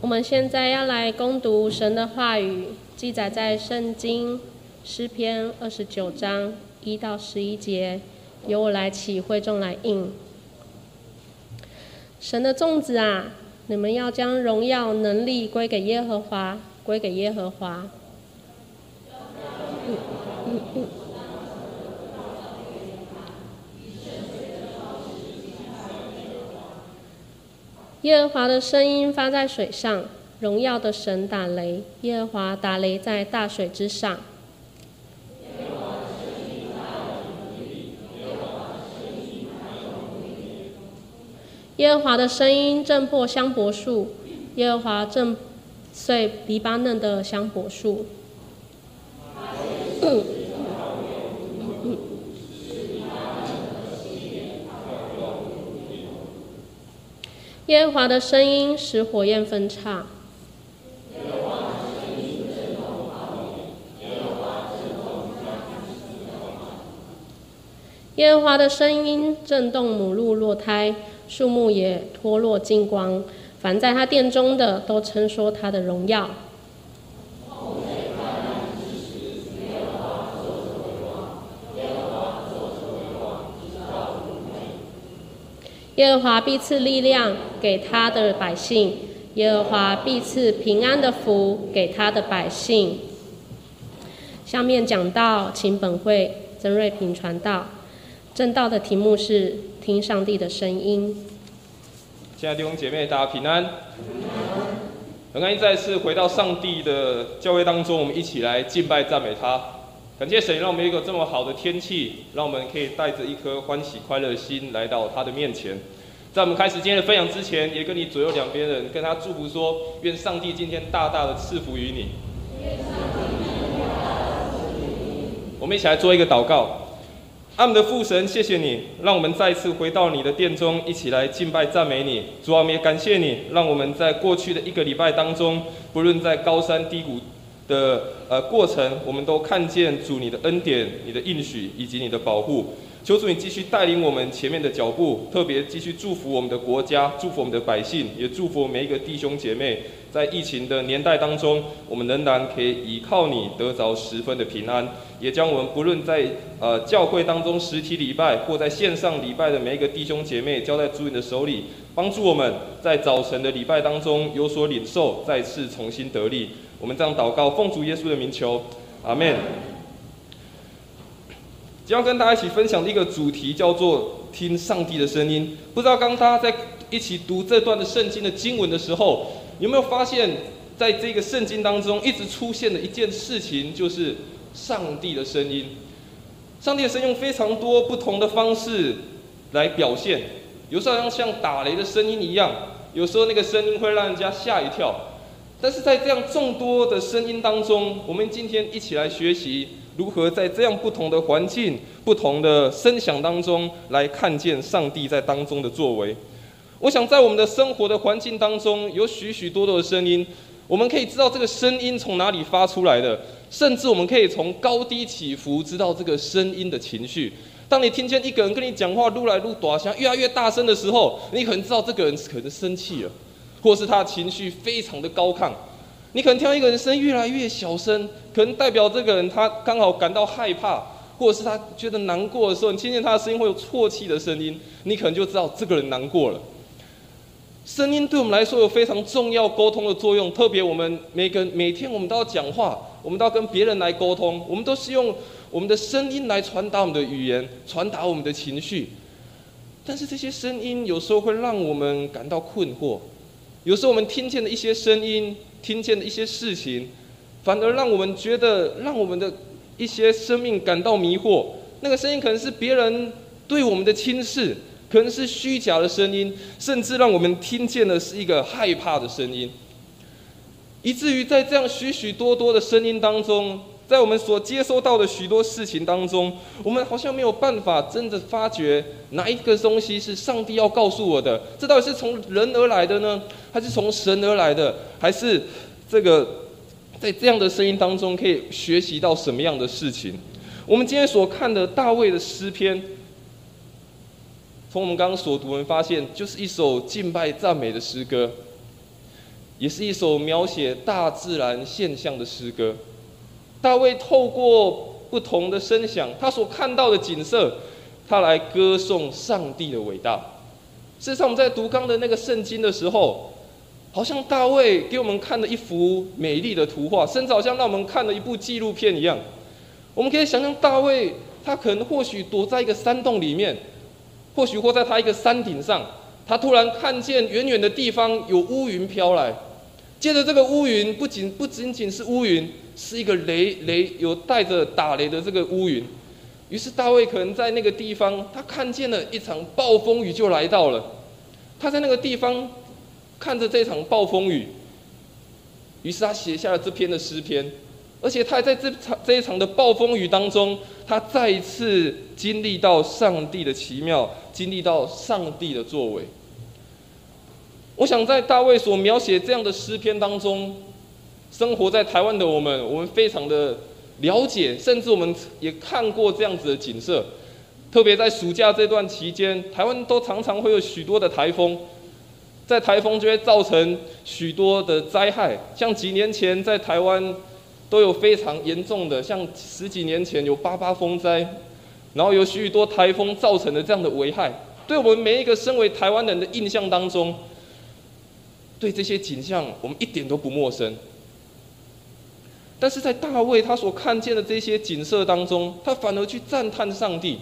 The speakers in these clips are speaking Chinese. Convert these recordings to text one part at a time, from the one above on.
我们现在要来攻读神的话语，记载在圣经诗篇二十九章一到十一节，由我来起，会众来应。神的粽子啊，你们要将荣耀能力归给耶和华，归给耶和华。耶和华的声音发在水上，荣耀的神打雷。耶和华打雷在大水之上。耶和华的声音震破香柏树，耶和华震碎黎巴嫩的香柏树。耶和华的声音使火焰分叉。耶和华的声音震动母鹿落胎，树木也脱落金光。凡在他殿中的，都称说他的荣耀。耶和华必赐力量给他的百姓，耶和华必赐平安的福给他的百姓。下面讲到，请本会曾瑞平传道，正道的题目是听上帝的声音。亲爱的弟兄姐妹，大家平安。很开心再次回到上帝的教会当中，我们一起来敬拜赞美他。感谢神，让我们有一个这么好的天气，让我们可以带着一颗欢喜快乐的心来到他的面前。在我们开始今天的分享之前，也跟你左右两边人跟他祝福说：愿上帝今天大大的赐福于你。我们一起来做一个祷告。阿们的父神，谢谢你，让我们再次回到你的殿中，一起来敬拜赞美你。主啊，我们也感谢你，让我们在过去的一个礼拜当中，不论在高山低谷的呃过程，我们都看见主你的恩典、你的应许以及你的保护。求主你继续带领我们前面的脚步，特别继续祝福我们的国家，祝福我们的百姓，也祝福每一个弟兄姐妹。在疫情的年代当中，我们仍然可以依靠你得着十分的平安，也将我们不论在呃教会当中实体礼拜或在线上礼拜的每一个弟兄姐妹交在主你的手里，帮助我们在早晨的礼拜当中有所领受，再次重新得力。我们这样祷告，奉主耶稣的名求，阿门。将要跟大家一起分享的一个主题叫做“听上帝的声音”。不知道刚大家在一起读这段的圣经的经文的时候，有没有发现，在这个圣经当中一直出现的一件事情，就是上帝的声音。上帝的声音用非常多不同的方式来表现，有时候像像打雷的声音一样，有时候那个声音会让人家吓一跳。但是在这样众多的声音当中，我们今天一起来学习。如何在这样不同的环境、不同的声响当中，来看见上帝在当中的作为？我想，在我们的生活的环境当中，有许许多多的声音，我们可以知道这个声音从哪里发出来的，甚至我们可以从高低起伏知道这个声音的情绪。当你听见一个人跟你讲话，撸来撸短像，越来越大声的时候，你可能知道这个人可能生气了，或是他的情绪非常的高亢。你可能听到一个人声越来越小声，可能代表这个人他刚好感到害怕，或者是他觉得难过的时候，你听见他的声音会有啜泣的声音，你可能就知道这个人难过了。声音对我们来说有非常重要沟通的作用，特别我们每个每天我们都要讲话，我们都要跟别人来沟通，我们都是用我们的声音来传达我们的语言，传达我们的情绪。但是这些声音有时候会让我们感到困惑，有时候我们听见的一些声音。听见的一些事情，反而让我们觉得，让我们的一些生命感到迷惑。那个声音可能是别人对我们的轻视，可能是虚假的声音，甚至让我们听见的是一个害怕的声音。以至于在这样许许多多的声音当中，在我们所接收到的许多事情当中，我们好像没有办法真的发觉哪一个东西是上帝要告诉我的。这到底是从人而来的呢？还是从神而来的，还是这个在这样的声音当中可以学习到什么样的事情？我们今天所看的大卫的诗篇，从我们刚刚所读，我们发现就是一首敬拜赞美的诗歌。也是一首描写大自然现象的诗歌。大卫透过不同的声响，他所看到的景色，他来歌颂上帝的伟大。事实上，我们在读刚的那个圣经的时候，好像大卫给我们看了一幅美丽的图画，甚至好像让我们看了一部纪录片一样。我们可以想象，大卫他可能或许躲在一个山洞里面，或许或在他一个山顶上，他突然看见远远的地方有乌云飘来，接着这个乌云不仅不仅仅是乌云。是一个雷雷有带着打雷的这个乌云，于是大卫可能在那个地方，他看见了一场暴风雨就来到了。他在那个地方看着这场暴风雨，于是他写下了这篇的诗篇，而且他还在这场这一场的暴风雨当中，他再一次经历到上帝的奇妙，经历到上帝的作为。我想在大卫所描写这样的诗篇当中。生活在台湾的我们，我们非常的了解，甚至我们也看过这样子的景色。特别在暑假这段期间，台湾都常常会有许多的台风，在台风就会造成许多的灾害。像几年前在台湾都有非常严重的，像十几年前有八八风灾，然后有许多台风造成的这样的危害。对我们每一个身为台湾人的印象当中，对这些景象我们一点都不陌生。但是在大卫他所看见的这些景色当中，他反而去赞叹上帝。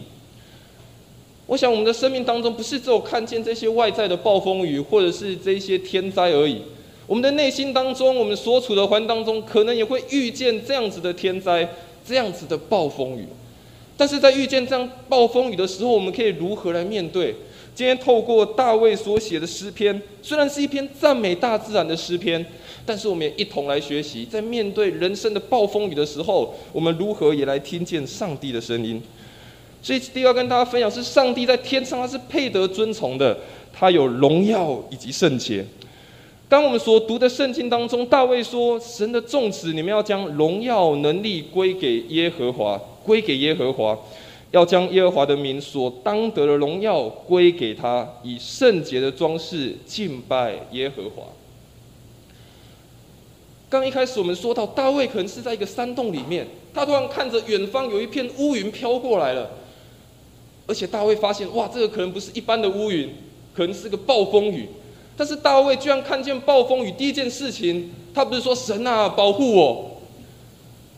我想我们的生命当中不是只有看见这些外在的暴风雨或者是这些天灾而已，我们的内心当中，我们所处的环境当中，可能也会遇见这样子的天灾、这样子的暴风雨。但是在遇见这样暴风雨的时候，我们可以如何来面对？今天透过大卫所写的诗篇，虽然是一篇赞美大自然的诗篇。但是我们也一同来学习，在面对人生的暴风雨的时候，我们如何也来听见上帝的声音。所以，第二跟大家分享是，上帝在天上他是配得尊崇的，他有荣耀以及圣洁。当我们所读的圣经当中，大卫说：“神的众子，你们要将荣耀能力归给耶和华，归给耶和华，要将耶和华的名所当得的荣耀归给他，以圣洁的装饰敬拜耶和华。”刚一开始我们说到大卫可能是在一个山洞里面，他突然看着远方有一片乌云飘过来了，而且大卫发现哇，这个可能不是一般的乌云，可能是个暴风雨。但是大卫居然看见暴风雨，第一件事情他不是说神啊保护我，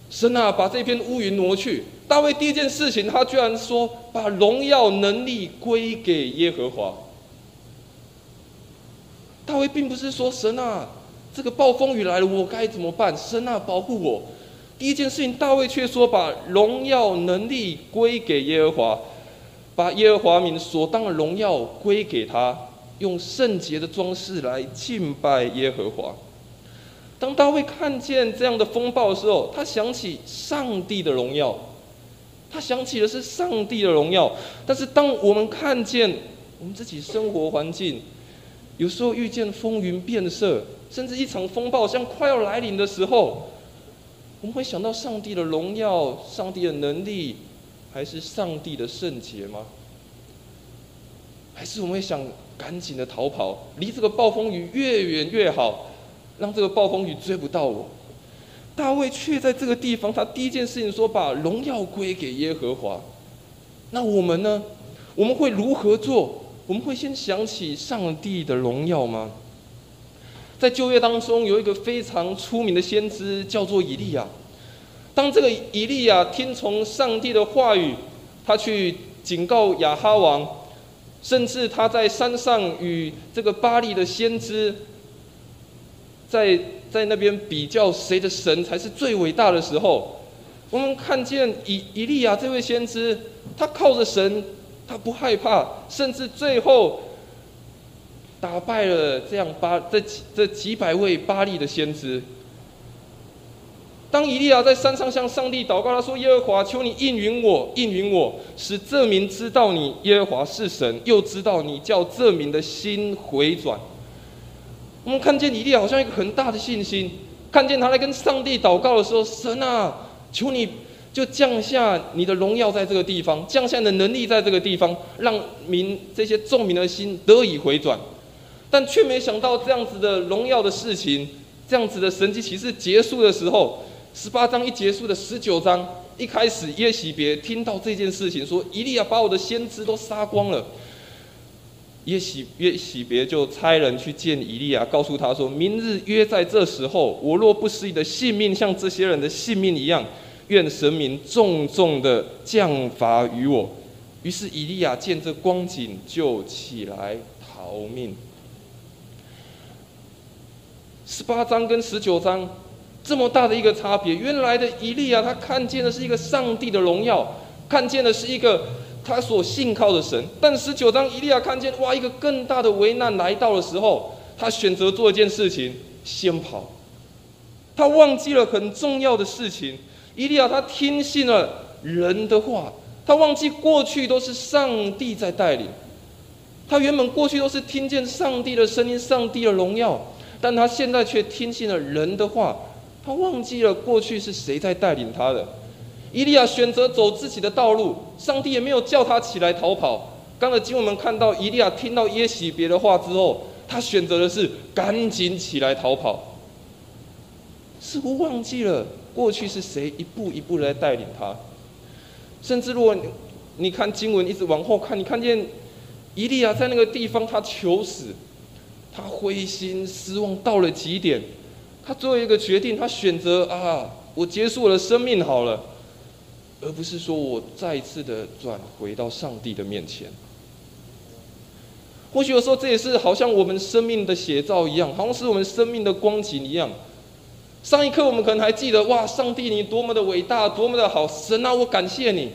神啊把这片乌云挪去。大卫第一件事情他居然说把荣耀能力归给耶和华。大卫并不是说神啊。这个暴风雨来了，我该怎么办？神啊，保护我！第一件事情，大卫却说把荣耀能力归给耶和华，把耶和华名所当的荣耀归给他，用圣洁的装饰来敬拜耶和华。当大卫看见这样的风暴的时候，他想起上帝的荣耀，他想起的是上帝的荣耀。但是，当我们看见我们自己生活环境，有时候遇见风云变色。甚至一场风暴像快要来临的时候，我们会想到上帝的荣耀、上帝的能力，还是上帝的圣洁吗？还是我们会想赶紧的逃跑，离这个暴风雨越远越好，让这个暴风雨追不到我？大卫却在这个地方，他第一件事情说把荣耀归给耶和华。那我们呢？我们会如何做？我们会先想起上帝的荣耀吗？在旧约当中，有一个非常出名的先知，叫做以利亚。当这个以利亚听从上帝的话语，他去警告亚哈王，甚至他在山上与这个巴利的先知，在在那边比较谁的神才是最伟大的时候，我们看见以以利亚这位先知，他靠着神，他不害怕，甚至最后。打败了这样巴这几这几百位巴利的先知。当以利亚在山上向上帝祷告，他说：“耶和华，求你应允我，应允我，使这民知道你耶和华是神，又知道你叫这民的心回转。”我们看见以利亚好像一个很大的信心，看见他在跟上帝祷告的时候：“神啊，求你就降下你的荣耀在这个地方，降下你的能力在这个地方，让民这些众民的心得以回转。”但却没想到这样子的荣耀的事情，这样子的神迹启示结束的时候，十八章一结束的十九章一开始，耶喜别听到这件事情，说以利亚把我的先知都杀光了。耶喜耶喜别就差人去见以利亚，告诉他说：“明日约在这时候，我若不失你的性命，像这些人的性命一样，愿神明重重的降罚于我。”于是以利亚见这光景，就起来逃命。十八章跟十九章这么大的一个差别，原来的以利亚他看见的是一个上帝的荣耀，看见的是一个。他所信靠的神，但十九章以利亚看见哇，一个更大的危难来到的时候，他选择做一件事情，先跑。他忘记了很重要的事情。伊利亚他听信了人的话，他忘记过去都是上帝在带领。他原本过去都是听见上帝的声音、上帝的荣耀，但他现在却听信了人的话，他忘记了过去是谁在带领他的。伊利亚选择走自己的道路，上帝也没有叫他起来逃跑。刚才经文们看到，伊利亚听到耶喜别的话之后，他选择的是赶紧起来逃跑，似乎忘记了过去是谁一步一步的在带领他。甚至如果你看经文一直往后看，你看见伊利亚在那个地方他求死，他灰心失望到了极点，他做一个决定，他选择啊，我结束我的生命好了。而不是说我再一次的转回到上帝的面前。或许有时候这也是好像我们生命的写照一样，好像是我们生命的光景一样。上一刻我们可能还记得哇，上帝你多么的伟大，多么的好，神啊，我感谢你。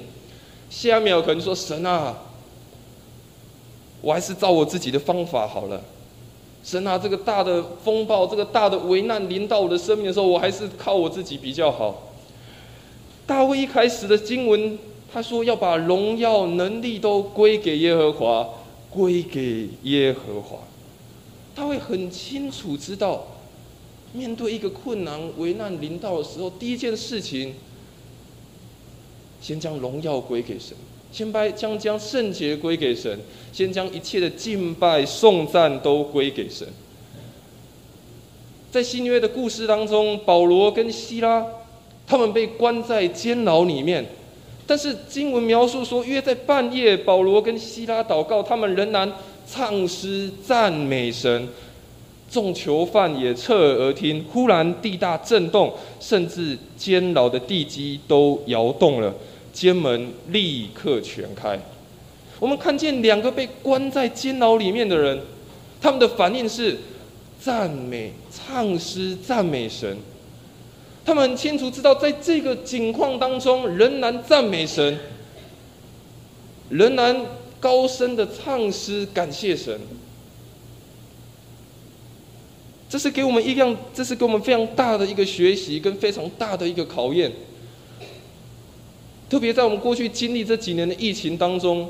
下一秒可能说神啊，我还是照我自己的方法好了。神啊，这个大的风暴，这个大的危难临到我的生命的时候，我还是靠我自己比较好。大卫一开始的经文，他说要把荣耀能力都归给耶和华，归给耶和华。他会很清楚知道，面对一个困难、危难临到的时候，第一件事情，先将荣耀归给神，先拜将将圣洁归给神，先将一切的敬拜、颂赞都归给神。在新约的故事当中，保罗跟希拉。他们被关在监牢里面，但是经文描述说，约在半夜，保罗跟希拉祷告，他们仍然唱诗赞美神。众囚犯也侧耳而听，忽然地大震动，甚至监牢的地基都摇动了，监门立刻全开。我们看见两个被关在监牢里面的人，他们的反应是赞美、唱诗赞美神。他们很清楚知道，在这个境况当中，仍然赞美神，仍然高声的唱诗感谢神。这是给我们一样，这是给我们非常大的一个学习，跟非常大的一个考验。特别在我们过去经历这几年的疫情当中，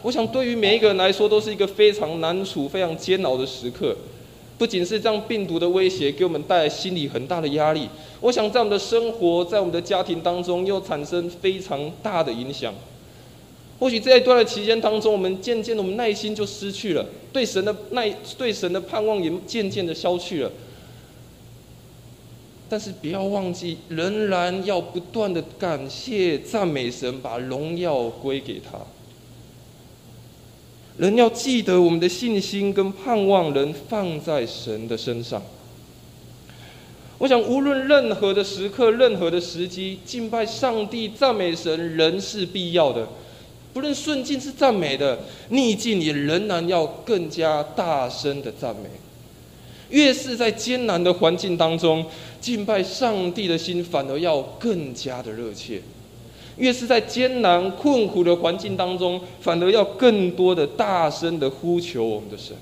我想对于每一个人来说，都是一个非常难处、非常煎熬的时刻。不仅是这样病毒的威胁给我们带来心理很大的压力，我想在我们的生活，在我们的家庭当中又产生非常大的影响。或许这一段的期间当中，我们渐渐的，我们耐心就失去了，对神的耐，对神的盼望也渐渐的消去了。但是不要忘记，仍然要不断的感谢赞美神，把荣耀归给他。人要记得，我们的信心跟盼望人放在神的身上。我想，无论任何的时刻、任何的时机，敬拜上帝、赞美神，仍是必要的。不论顺境是赞美的，逆境也仍然要更加大声的赞美。越是在艰难的环境当中，敬拜上帝的心反而要更加的热切。越是在艰难困苦的环境当中，反而要更多的大声的呼求我们的神。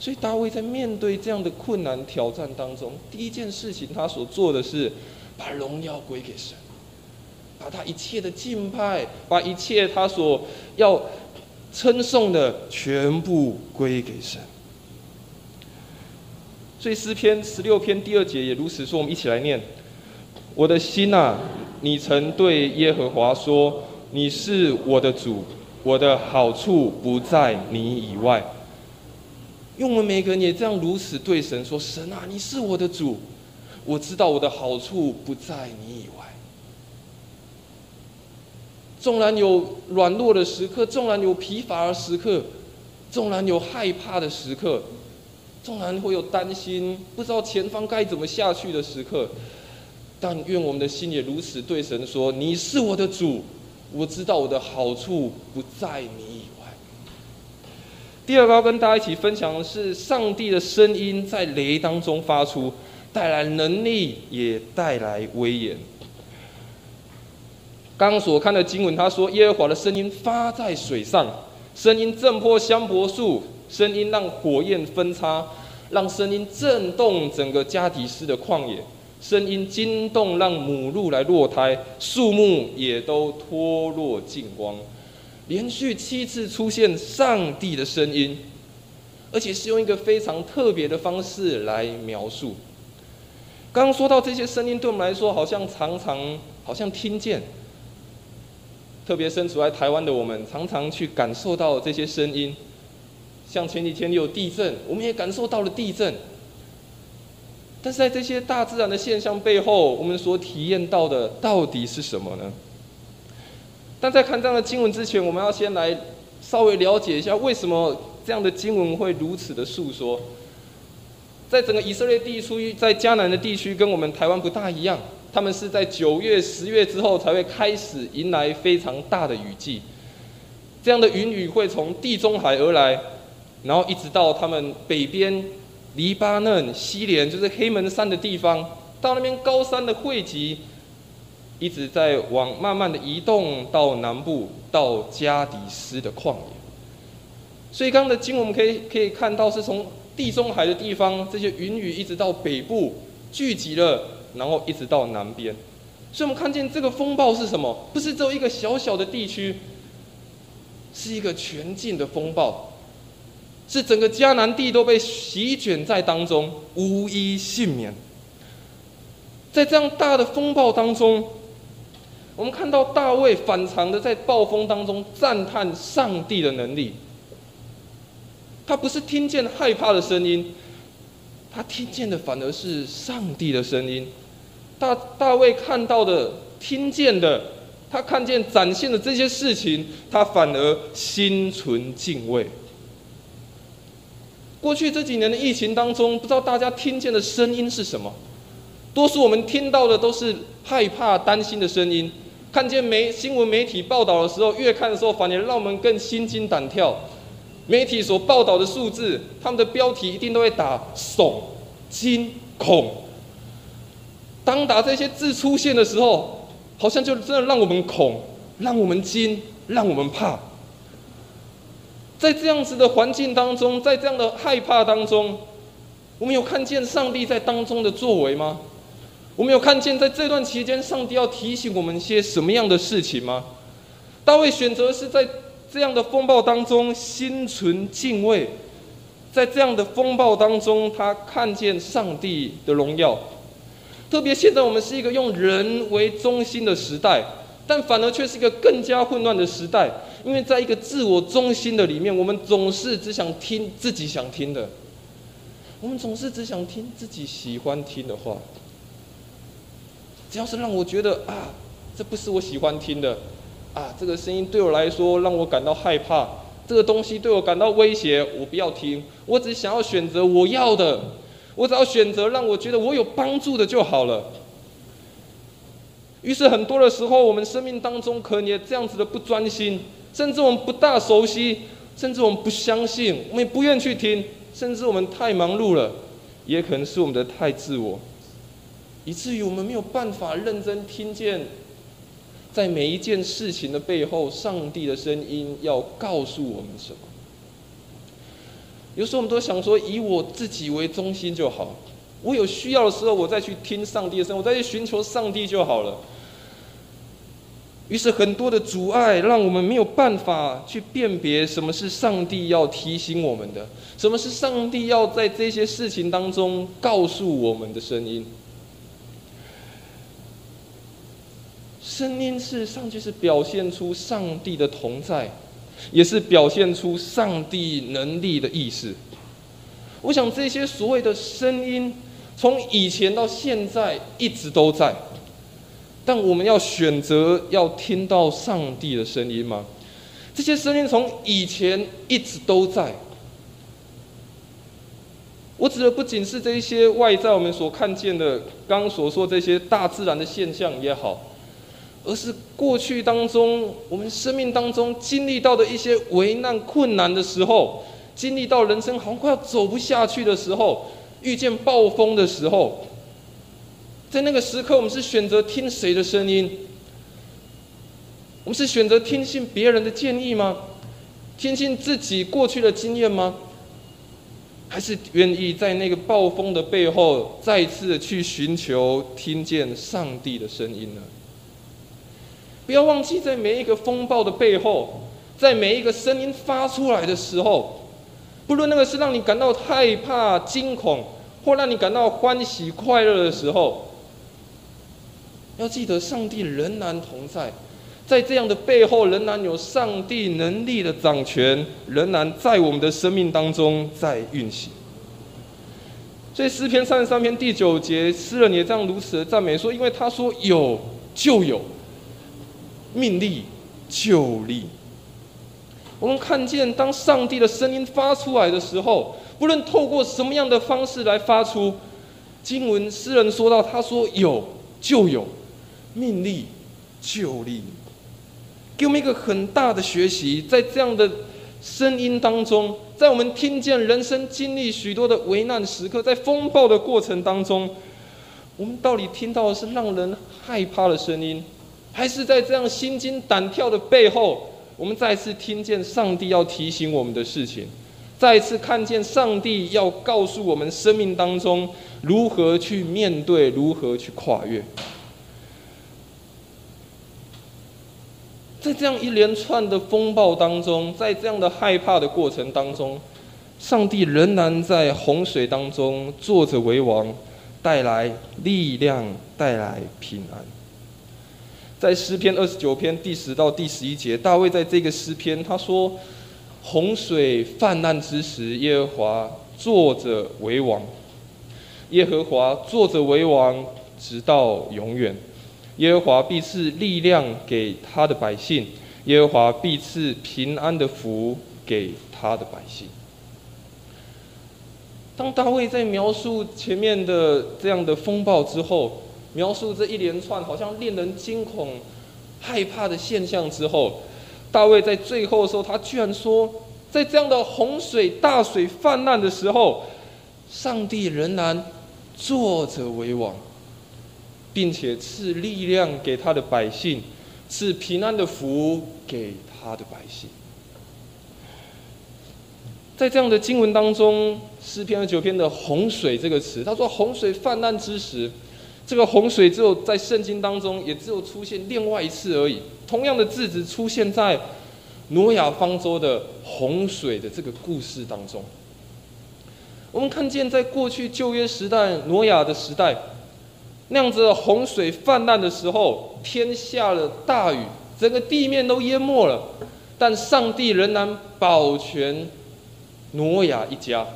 所以大卫在面对这样的困难挑战当中，第一件事情他所做的是把荣耀归给神，把他一切的敬拜，把一切他所要称颂的全部归给神。所以诗篇十六篇第二节也如此说，我们一起来念。我的心呐，你曾对耶和华说：“你是我的主，我的好处不在你以外。因为我们每个人也这样如此对神说：“神啊，你是我的主，我知道我的好处不在你以外。纵然有软弱的时刻，纵然有疲乏的时刻，纵然有害怕的时刻，纵然会有担心，不知道前方该怎么下去的时刻，但愿我们的心也如此对神说：你是我的主，我知道我的好处不在你以外。”第二个要跟大家一起分享的是，上帝的声音在雷当中发出，带来能力，也带来威严。刚刚所看的经文，他说耶和华的声音发在水上，声音震破香柏树，声音让火焰分叉，让声音震动整个加迪斯的旷野，声音惊动让母鹿来落胎，树木也都脱落净光。连续七次出现上帝的声音，而且是用一个非常特别的方式来描述。刚刚说到这些声音，对我们来说好像常常好像听见，特别身处在台湾的我们，常常去感受到这些声音。像前几天有地震，我们也感受到了地震。但是在这些大自然的现象背后，我们所体验到的到底是什么呢？但在看这样的经文之前，我们要先来稍微了解一下，为什么这样的经文会如此的诉说。在整个以色列地区，在迦南的地区，跟我们台湾不大一样，他们是在九月、十月之后才会开始迎来非常大的雨季。这样的云雨会从地中海而来，然后一直到他们北边黎巴嫩、西连，就是黑门山的地方，到那边高山的汇集。一直在往慢慢的移动到南部，到加迪斯的旷野。所以刚刚的经，我们可以可以看到，是从地中海的地方，这些云雨一直到北部聚集了，然后一直到南边。所以我们看见这个风暴是什么？不是只有一个小小的地区，是一个全境的风暴，是整个迦南地都被席卷在当中，无一幸免。在这样大的风暴当中。我们看到大卫反常的在暴风当中赞叹上帝的能力。他不是听见害怕的声音，他听见的反而是上帝的声音。大大卫看到的、听见的，他看见展现的这些事情，他反而心存敬畏。过去这几年的疫情当中，不知道大家听见的声音是什么？多数我们听到的都是害怕、担心的声音。看见媒新闻媒体报道的时候，越看的时候，反而让我们更心惊胆跳。媒体所报道的数字，他们的标题一定都会打“悚、惊、恐”。当打这些字出现的时候，好像就真的让我们恐，让我们惊，让我们怕。在这样子的环境当中，在这样的害怕当中，我们有看见上帝在当中的作为吗？我们有看见在这段期间，上帝要提醒我们一些什么样的事情吗？大卫选择是在这样的风暴当中心存敬畏，在这样的风暴当中，他看见上帝的荣耀。特别现在我们是一个用人为中心的时代，但反而却是一个更加混乱的时代，因为在一个自我中心的里面，我们总是只想听自己想听的，我们总是只想听自己喜欢听的话。只要是让我觉得啊，这不是我喜欢听的，啊，这个声音对我来说让我感到害怕，这个东西对我感到威胁，我不要听。我只想要选择我要的，我只要选择让我觉得我有帮助的就好了。于是很多的时候，我们生命当中可能也这样子的不专心，甚至我们不大熟悉，甚至我们不相信，我们也不愿去听，甚至我们太忙碌了，也可能是我们的太自我。以至于我们没有办法认真听见，在每一件事情的背后，上帝的声音要告诉我们什么。有时候我们都想说，以我自己为中心就好。我有需要的时候，我再去听上帝的声音，我再去寻求上帝就好了。于是很多的阻碍，让我们没有办法去辨别什么是上帝要提醒我们的，什么是上帝要在这些事情当中告诉我们的声音。声音事实上就是表现出上帝的同在，也是表现出上帝能力的意思。我想这些所谓的声音，从以前到现在一直都在。但我们要选择要听到上帝的声音吗？这些声音从以前一直都在。我指的不仅是这一些外在我们所看见的，刚刚所说这些大自然的现象也好，而是过去当中我们生命当中经历到的一些危难困难的时候，经历到人生好像快要走不下去的时候，遇见暴风的时候。在那个时刻，我们是选择听谁的声音？我们是选择听信别人的建议吗？听信自己过去的经验吗？还是愿意在那个暴风的背后，再次的去寻求听见上帝的声音呢？不要忘记，在每一个风暴的背后，在每一个声音发出来的时候，不论那个是让你感到害怕、惊恐，或让你感到欢喜、快乐的时候。要记得，上帝仍然同在，在这样的背后，仍然有上帝能力的掌权，仍然在我们的生命当中在运行。所以诗篇三十三篇第九节，诗人也这样如此的赞美说：“因为他说有就有，命立就立。”我们看见，当上帝的声音发出来的时候，不论透过什么样的方式来发出，经文诗人说到：“他说有就有。”命立就立，给我们一个很大的学习。在这样的声音当中，在我们听见人生经历许多的危难时刻，在风暴的过程当中，我们到底听到的是让人害怕的声音，还是在这样心惊胆跳的背后，我们再次听见上帝要提醒我们的事情，再次看见上帝要告诉我们生命当中如何去面对，如何去跨越。在这样一连串的风暴当中，在这样的害怕的过程当中，上帝仍然在洪水当中坐着为王，带来力量，带来平安。在诗篇二十九篇第十到第十一节，大卫在这个诗篇他说：“洪水泛滥之时，耶和华坐着为王，耶和华坐着为王，直到永远。”耶和华必赐力量给他的百姓，耶和华必赐平安的福给他的百姓。当大卫在描述前面的这样的风暴之后，描述这一连串好像令人惊恐、害怕的现象之后，大卫在最后的时候，他居然说，在这样的洪水、大水泛滥的时候，上帝仍然坐着为王。并且赐力量给他的百姓，赐平安的福给他的百姓。在这样的经文当中，诗篇二九篇的“洪水”这个词，他说“洪水泛滥之时”，这个“洪水”只有在圣经当中也只有出现另外一次而已。同样的字只出现在挪亚方舟的洪水的这个故事当中。我们看见，在过去旧约时代，挪亚的时代。那样子洪水泛滥的时候，天下了大雨，整个地面都淹没了，但上帝仍然保全挪亚一家。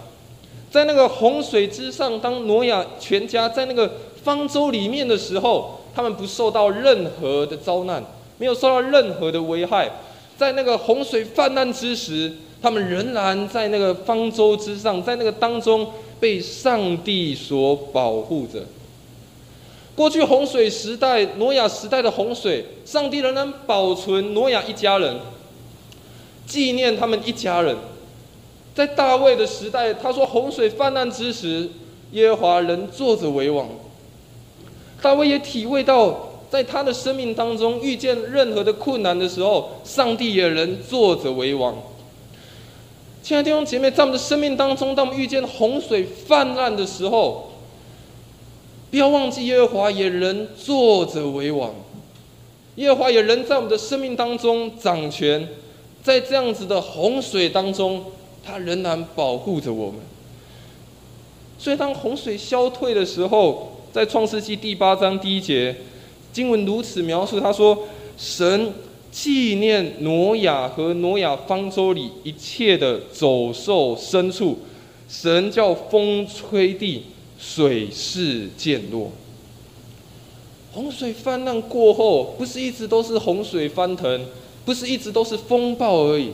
在那个洪水之上，当挪亚全家在那个方舟里面的时候，他们不受到任何的遭难，没有受到任何的危害。在那个洪水泛滥之时，他们仍然在那个方舟之上，在那个当中被上帝所保护着。过去洪水时代，挪亚时代的洪水，上帝仍然保存挪亚一家人，纪念他们一家人。在大卫的时代，他说洪水泛滥之时，耶和华仍坐着为王。大卫也体会到，在他的生命当中遇见任何的困难的时候，上帝也仍坐着为王。亲爱的弟兄姐妹，在我们的生命当中，当我们遇见洪水泛滥的时候，不要忘记，耶和华也仍坐着为王，耶和华也仍在我们的生命当中掌权，在这样子的洪水当中，他仍然保护着我们。所以，当洪水消退的时候，在创世纪第八章第一节，经文如此描述：他说，神纪念挪亚和挪亚方舟里一切的走兽、牲畜，神叫风吹地，水势渐落。洪水泛滥过后，不是一直都是洪水翻腾，不是一直都是风暴而已。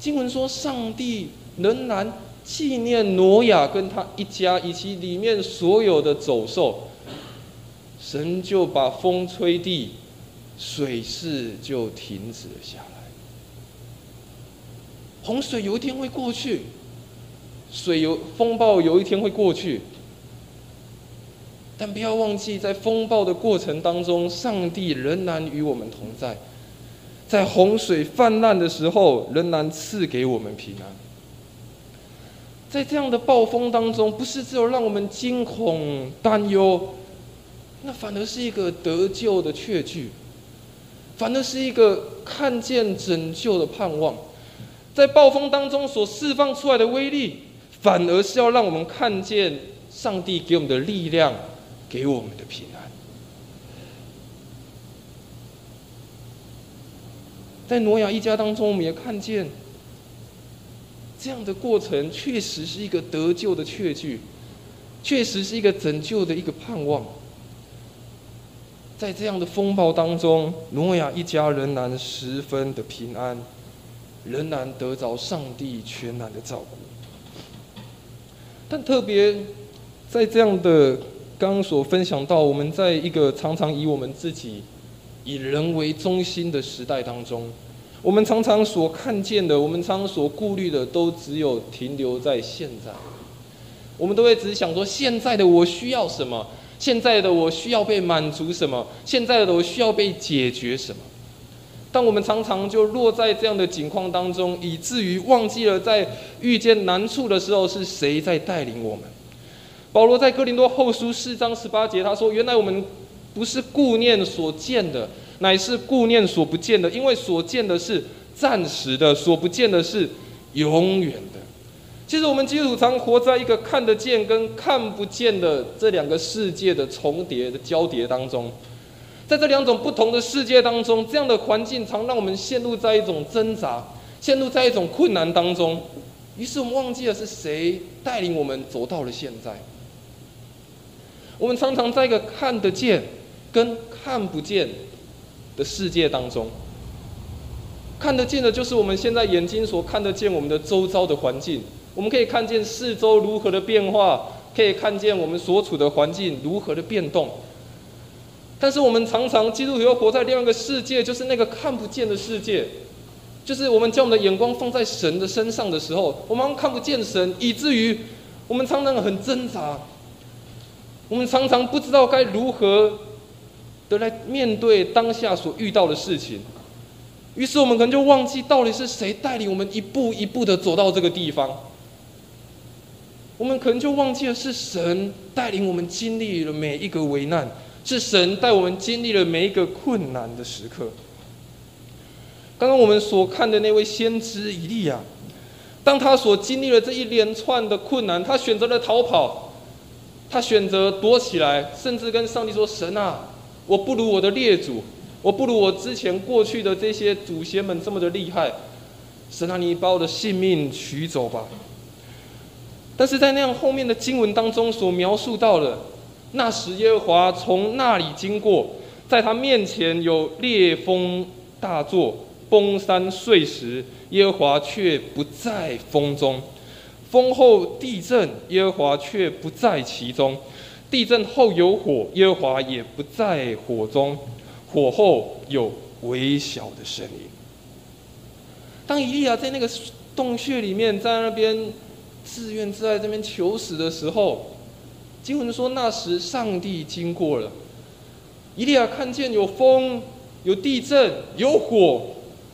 经文说，上帝仍然纪念挪亚跟他一家以及里面所有的走兽，神就把风吹地，水势就停止了下来。洪水有一天会过去，水有风暴有一天会过去。但不要忘记，在风暴的过程当中，上帝仍然与我们同在；在洪水泛滥的时候，仍然赐给我们平安。在这样的暴风当中，不是只有让我们惊恐担忧，那反而是一个得救的确据，反而是一个看见拯救的盼望。在暴风当中所释放出来的威力，反而是要让我们看见上帝给我们的力量。给我们的平安，在挪亚一家当中，我们也看见这样的过程，确实是一个得救的确据，确实是一个拯救的一个盼望。在这样的风暴当中，挪亚一家仍然十分的平安，仍然得着上帝全然的照顾。但特别在这样的。刚刚所分享到，我们在一个常常以我们自己以人为中心的时代当中，我们常常所看见的，我们常常所顾虑的，都只有停留在现在。我们都会只想说，现在的我需要什么？现在的我需要被满足什么？现在的我需要被解决什么？但我们常常就落在这样的境况当中，以至于忘记了在遇见难处的时候，是谁在带领我们。保罗在哥林多后书四章十八节，他说：“原来我们不是顾念所见的，乃是顾念所不见的，因为所见的是暂时的，所不见的是永远的。”其实我们基督徒常活在一个看得见跟看不见的这两个世界的重叠的交叠当中，在这两种不同的世界当中，这样的环境常让我们陷入在一种挣扎，陷入在一种困难当中。于是我们忘记了是谁带领我们走到了现在。我们常常在一个看得见跟看不见的世界当中，看得见的就是我们现在眼睛所看得见我们的周遭的环境，我们可以看见四周如何的变化，可以看见我们所处的环境如何的变动。但是我们常常基督徒又活在另外一个世界，就是那个看不见的世界，就是我们将我们的眼光放在神的身上的时候，我们看不见神，以至于我们常常很挣扎。我们常常不知道该如何的来面对当下所遇到的事情，于是我们可能就忘记到底是谁带领我们一步一步的走到这个地方。我们可能就忘记了是神带领我们经历了每一个危难，是神带我们经历了每一个困难的时刻。刚刚我们所看的那位先知以利亚，当他所经历了这一连串的困难，他选择了逃跑。他选择躲起来，甚至跟上帝说：“神啊，我不如我的列祖，我不如我之前过去的这些祖先们这么的厉害。神啊，你把我的性命取走吧。”但是在那样后面的经文当中所描述到的，那时耶和华从那里经过，在他面前有烈风大作，崩山碎石，耶和华却不在风中。风后地震，耶和华却不在其中；地震后有火，耶和华也不在火中；火后有微小的声音。当以利亚在那个洞穴里面，在那边自怨自艾、这边求死的时候，经文说那时上帝经过了，以利亚看见有风、有地震、有火，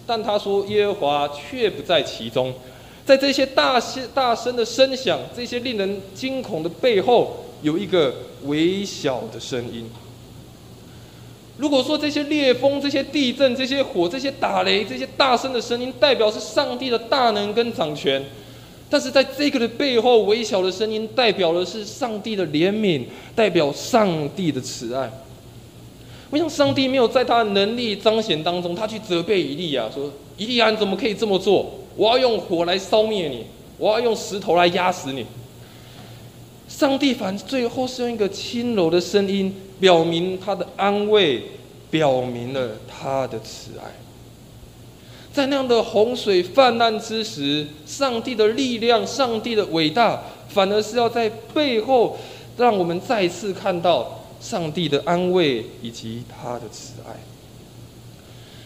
但他说耶和华却不在其中。在这些大声大声的声响，这些令人惊恐的背后，有一个微小的声音。如果说这些烈风、这些地震、这些火、这些打雷、这些大声的声音，代表是上帝的大能跟掌权，但是在这个的背后，微小的声音代表的是上帝的怜悯，代表上帝的慈爱。我想，上帝没有在他的能力彰显当中，他去责备以利亚说：“以利亚，你怎么可以这么做？”我要用火来烧灭你，我要用石头来压死你。上帝反最后是用一个轻柔的声音，表明他的安慰，表明了他的慈爱。在那样的洪水泛滥之时，上帝的力量、上帝的伟大，反而是要在背后，让我们再次看到上帝的安慰以及他的慈爱。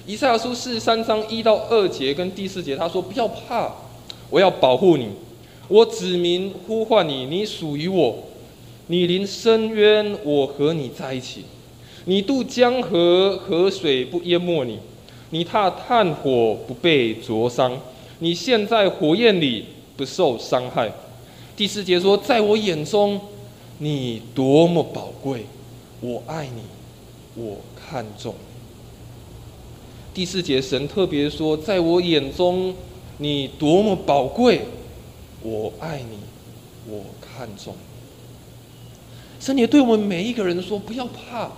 以赛亚书四十三章一到二节跟第四节，他说：“不要怕，我要保护你。”我指名呼唤你，你属于我；你临深渊，我和你在一起；你渡江河，河水不淹没你；你踏炭火，不被灼伤；你陷在火焰里，不受伤害。第四节说，在我眼中，你多么宝贵，我爱你，我看重。第四节神特别说，在我眼中，你多么宝贵。我爱你，我看重。神也对我们每一个人说：“不要怕，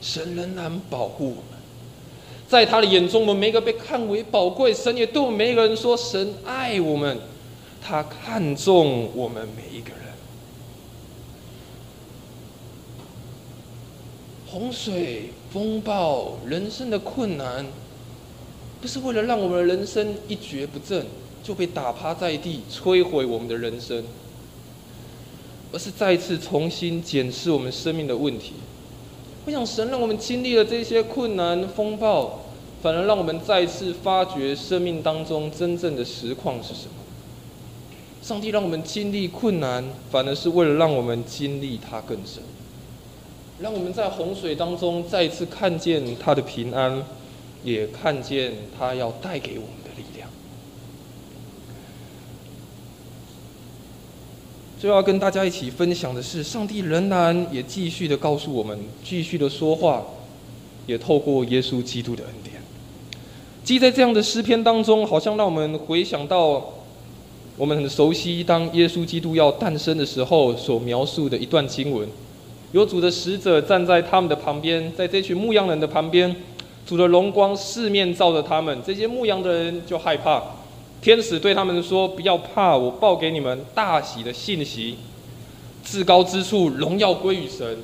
神仍然保护我们。在他的眼中，我们每一个被看为宝贵。神也对我们每一个人说：神爱我们，他看重我们每一个人。洪水、风暴、人生的困难，不是为了让我们的人生一蹶不振。”就被打趴在地，摧毁我们的人生，而是再次重新检视我们生命的问题。我想，神让我们经历了这些困难风暴，反而让我们再次发掘生命当中真正的实况是什么。上帝让我们经历困难，反而是为了让我们经历他更深，让我们在洪水当中再次看见他的平安，也看见他要带给我们。最后要跟大家一起分享的是，上帝仍然也继续的告诉我们，继续的说话，也透过耶稣基督的恩典。记在这样的诗篇当中，好像让我们回想到我们很熟悉，当耶稣基督要诞生的时候所描述的一段经文：有主的使者站在他们的旁边，在这群牧羊人的旁边，主的荣光四面照着他们，这些牧羊的人就害怕。天使对他们说：“不要怕，我报给你们大喜的信息。至高之处荣耀归于神，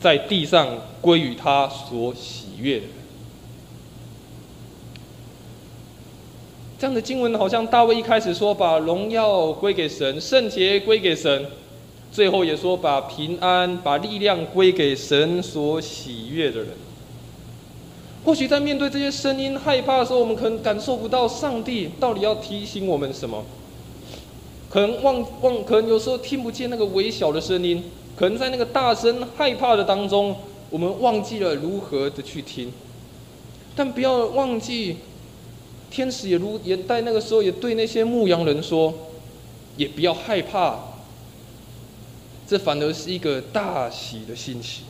在地上归于他所喜悦的。”这样的经文好像大卫一开始说把荣耀归给神，圣洁归给神，最后也说把平安、把力量归给神所喜悦的人。或许在面对这些声音害怕的时候，我们可能感受不到上帝到底要提醒我们什么，可能忘忘，可能有时候听不见那个微小的声音，可能在那个大声害怕的当中，我们忘记了如何的去听。但不要忘记，天使也如也在那个时候也对那些牧羊人说，也不要害怕，这反而是一个大喜的心情。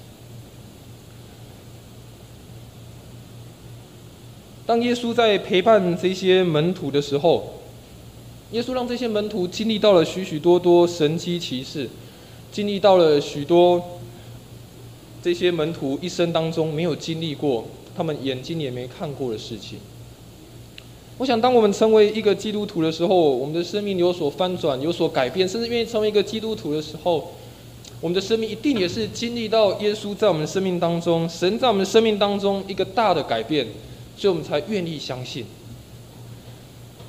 当耶稣在陪伴这些门徒的时候，耶稣让这些门徒经历到了许许多多神机骑士，经历到了许多这些门徒一生当中没有经历过、他们眼睛也没看过的事情。我想，当我们成为一个基督徒的时候，我们的生命有所翻转、有所改变，甚至愿意成为一个基督徒的时候，我们的生命一定也是经历到耶稣在我们生命当中、神在我们生命当中一个大的改变。所以我们才愿意相信。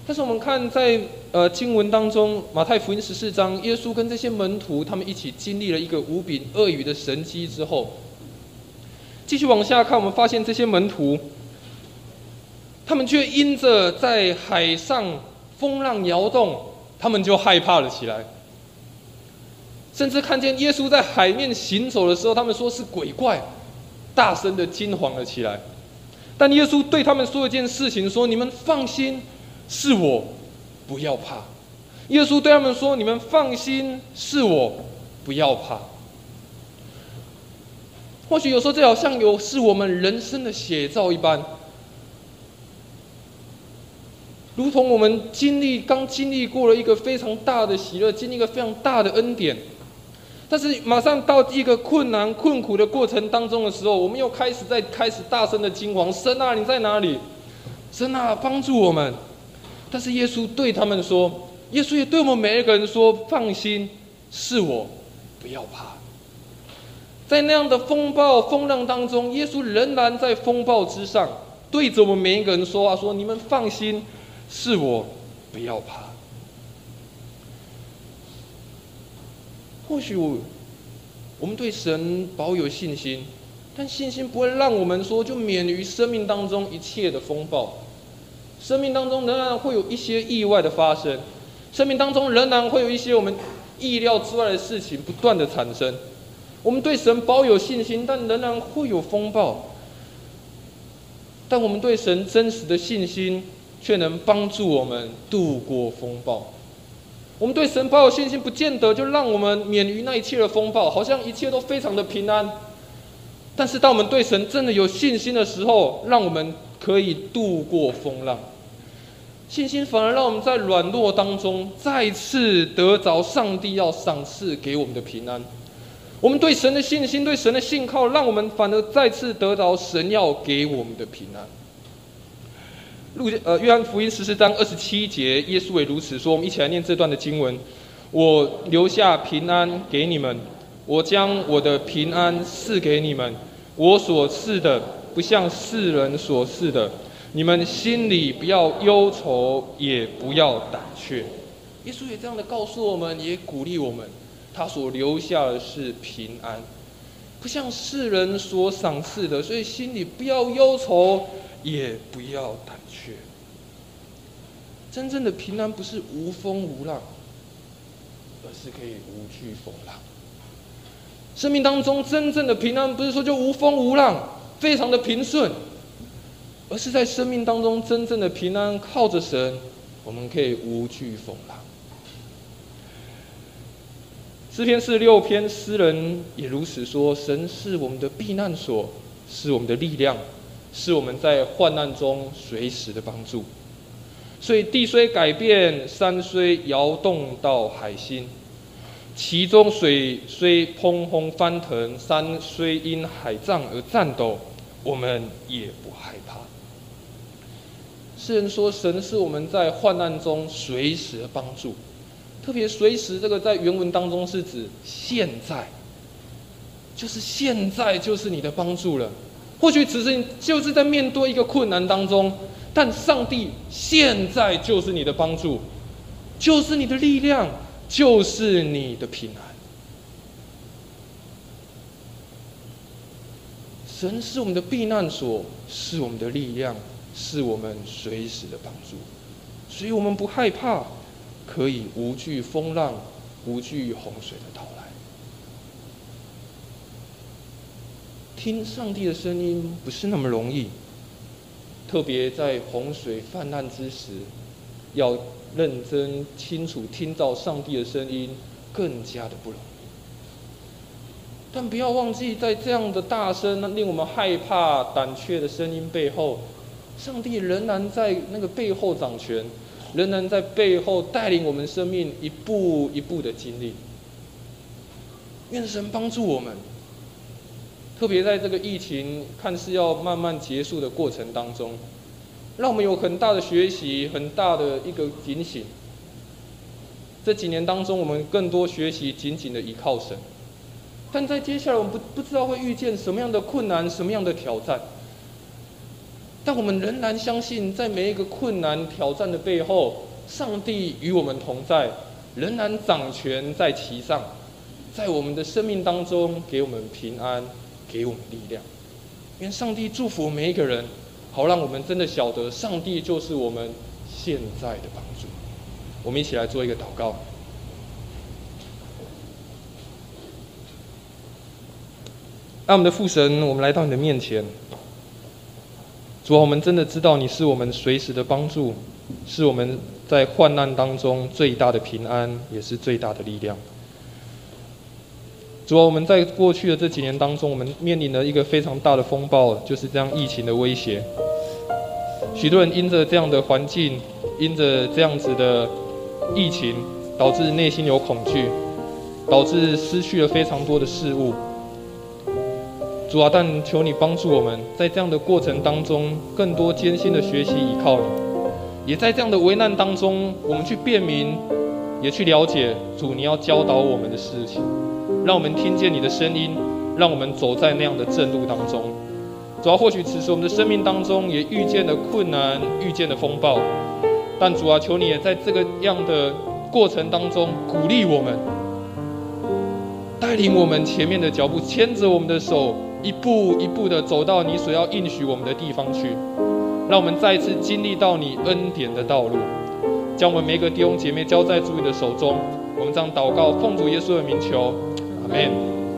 但是我们看在呃经文当中，马太福音十四章，耶稣跟这些门徒他们一起经历了一个无比鳄鱼的神迹之后，继续往下看，我们发现这些门徒，他们却因着在海上风浪摇动，他们就害怕了起来。甚至看见耶稣在海面行走的时候，他们说是鬼怪，大声的惊惶了起来。但耶稣对他们说一件事情：说你们放心，是我，不要怕。耶稣对他们说：你们放心，是我，不要怕。或许有时候这好像有是我们人生的写照一般，如同我们经历刚经历过了一个非常大的喜乐，经历一个非常大的恩典。但是马上到一个困难困苦的过程当中的时候，我们又开始在开始大声的惊惶：神啊，你在哪里？神啊，帮助我们！但是耶稣对他们说：“耶稣也对我们每一个人说：“放心，是我，不要怕。”在那样的风暴风浪当中，耶稣仍然在风暴之上，对着我们每一个人说话：“说你们放心，是我，不要怕。”或许我我们对神保有信心，但信心不会让我们说就免于生命当中一切的风暴。生命当中仍然会有一些意外的发生，生命当中仍然会有一些我们意料之外的事情不断的产生。我们对神保有信心，但仍然会有风暴。但我们对神真实的信心，却能帮助我们度过风暴。我们对神抱有信心，不见得就让我们免于那一切的风暴，好像一切都非常的平安。但是，当我们对神真的有信心的时候，让我们可以度过风浪。信心反而让我们在软弱当中，再次得着上帝要赏赐给我们的平安。我们对神的信心，对神的信靠，让我们反而再次得到神要给我们的平安。路呃，约翰福音十四章二十七节，耶稣也如此说。我们一起来念这段的经文：我留下平安给你们，我将我的平安赐给你们。我所赐的，不像世人所赐的。你们心里不要忧愁，也不要胆怯。耶稣也这样的告诉我们，也鼓励我们。他所留下的是平安，不像世人所赏赐的，所以心里不要忧愁，也不要胆。真正的平安不是无风无浪，而是可以无惧风浪。生命当中真正的平安，不是说就无风无浪，非常的平顺，而是在生命当中真正的平安，靠着神，我们可以无惧风浪。诗篇四六篇，诗人也如此说：神是我们的避难所，是我们的力量，是我们在患难中随时的帮助。所以地虽改变，山虽摇动到海心，其中水虽砰轰翻腾，山虽因海涨而颤抖，我们也不害怕。诗人说：神是我们在患难中随时的帮助。特别随时，这个在原文当中是指现在，就是现在就是你的帮助了。或许只是就是在面对一个困难当中，但上帝现在就是你的帮助，就是你的力量，就是你的平安。神是我们的避难所，是我们的力量，是我们随时的帮助，所以我们不害怕。可以无惧风浪，无惧洪水的到来。听上帝的声音不是那么容易，特别在洪水泛滥之时，要认真清楚听到上帝的声音，更加的不容易。但不要忘记，在这样的大声、令我们害怕、胆怯的声音背后，上帝仍然在那个背后掌权。仍然在背后带领我们生命一步一步的经历。愿神帮助我们，特别在这个疫情看似要慢慢结束的过程当中，让我们有很大的学习，很大的一个警醒。这几年当中，我们更多学习紧紧的依靠神，但在接下来，我们不不知道会遇见什么样的困难，什么样的挑战。但我们仍然相信，在每一个困难挑战的背后，上帝与我们同在，仍然掌权在其上，在我们的生命当中给我们平安，给我们力量。愿上帝祝福每一个人，好让我们真的晓得，上帝就是我们现在的帮助。我们一起来做一个祷告。那我们的父神，我们来到你的面前。主啊，我们真的知道你是我们随时的帮助，是我们在患难当中最大的平安，也是最大的力量。主啊，我们在过去的这几年当中，我们面临了一个非常大的风暴，就是这样疫情的威胁。许多人因着这样的环境，因着这样子的疫情，导致内心有恐惧，导致失去了非常多的事物。主啊，但求你帮助我们，在这样的过程当中，更多艰辛的学习依靠你；也在这样的危难当中，我们去辨明也去了解主你要教导我们的事情，让我们听见你的声音，让我们走在那样的正路当中。主要或许此时我们的生命当中也遇见了困难，遇见了风暴，但主啊，求你也在这个样的过程当中鼓励我们，带领我们前面的脚步，牵着我们的手，一步一步的走到你所要应许我们的地方去，让我们再次经历到你恩典的道路，将我们每个弟兄姐妹交在主你的手中。我们这样祷告，奉主耶稣的名求，阿门。